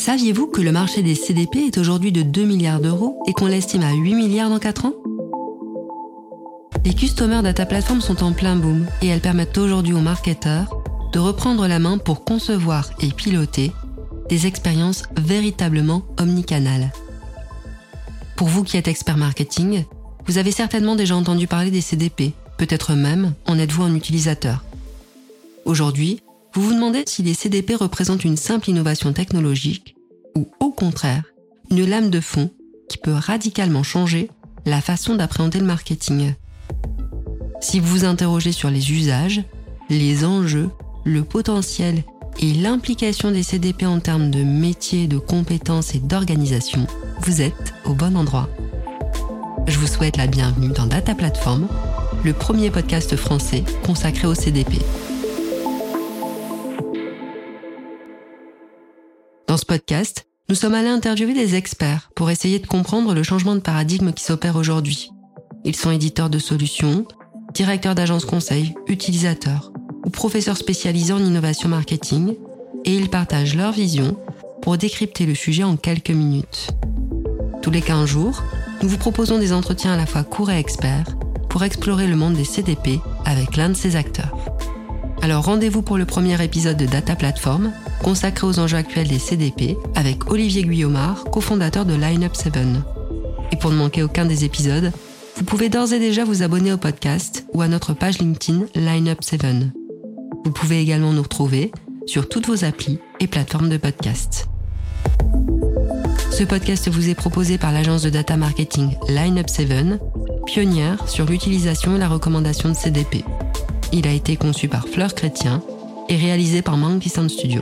Saviez-vous que le marché des CDP est aujourd'hui de 2 milliards d'euros et qu'on l'estime à 8 milliards dans 4 ans? Les Customer Data Platforms sont en plein boom et elles permettent aujourd'hui aux marketeurs de reprendre la main pour concevoir et piloter des expériences véritablement omnicanales. Pour vous qui êtes expert marketing, vous avez certainement déjà entendu parler des CDP, peut-être même en êtes-vous un utilisateur. Aujourd'hui, vous vous demandez si les CDP représentent une simple innovation technologique ou au contraire une lame de fond qui peut radicalement changer la façon d'appréhender le marketing. Si vous vous interrogez sur les usages, les enjeux, le potentiel et l'implication des CDP en termes de métier, de compétences et d'organisation, vous êtes au bon endroit. Je vous souhaite la bienvenue dans Data Platform, le premier podcast français consacré au CDP. Dans ce podcast, nous sommes allés interviewer des experts pour essayer de comprendre le changement de paradigme qui s'opère aujourd'hui. Ils sont éditeurs de solutions, directeurs d'agences conseils, utilisateurs ou professeurs spécialisés en innovation marketing et ils partagent leur vision pour décrypter le sujet en quelques minutes. Tous les 15 jours, nous vous proposons des entretiens à la fois courts et experts pour explorer le monde des CDP avec l'un de ces acteurs. Alors rendez-vous pour le premier épisode de Data Platform consacré aux enjeux actuels des CDP avec Olivier Guillaumard, cofondateur de Lineup 7. Et pour ne manquer aucun des épisodes, vous pouvez d'ores et déjà vous abonner au podcast ou à notre page LinkedIn Lineup 7. Vous pouvez également nous retrouver sur toutes vos applis et plateformes de podcast. Ce podcast vous est proposé par l'agence de data marketing Lineup 7, pionnière sur l'utilisation et la recommandation de CDP. Il a été conçu par Fleur Chrétien et réalisé par Monkey Sound Studio.